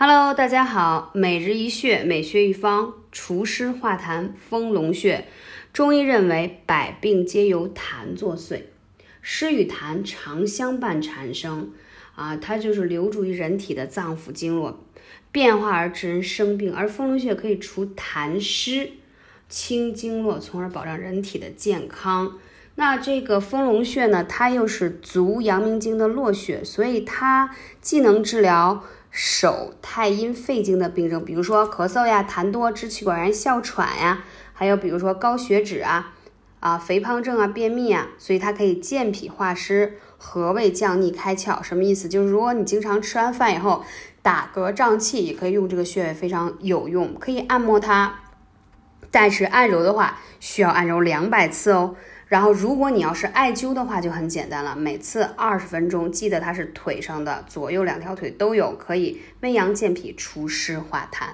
Hello，大家好，每日一穴，每穴一方，除湿化痰，丰隆穴。中医认为，百病皆由痰作祟，湿与痰常相伴产生，啊，它就是流注于人体的脏腑经络，变化而致人生病。而丰隆穴可以除痰湿，清经络，从而保障人体的健康。那这个丰隆穴呢，它又是足阳明经的络穴，所以它既能治疗。手太阴肺经的病症，比如说咳嗽呀、痰多、支气管炎、哮喘呀，还有比如说高血脂啊、啊肥胖症啊、便秘啊，所以它可以健脾化湿、和胃降逆、开窍。什么意思？就是如果你经常吃完饭以后打嗝胀气，也可以用这个穴位，非常有用，可以按摩它。但是按揉的话，需要按揉两百次哦。然后，如果你要是艾灸的话，就很简单了，每次二十分钟，记得它是腿上的左右两条腿都有，可以温阳健脾、除湿化痰。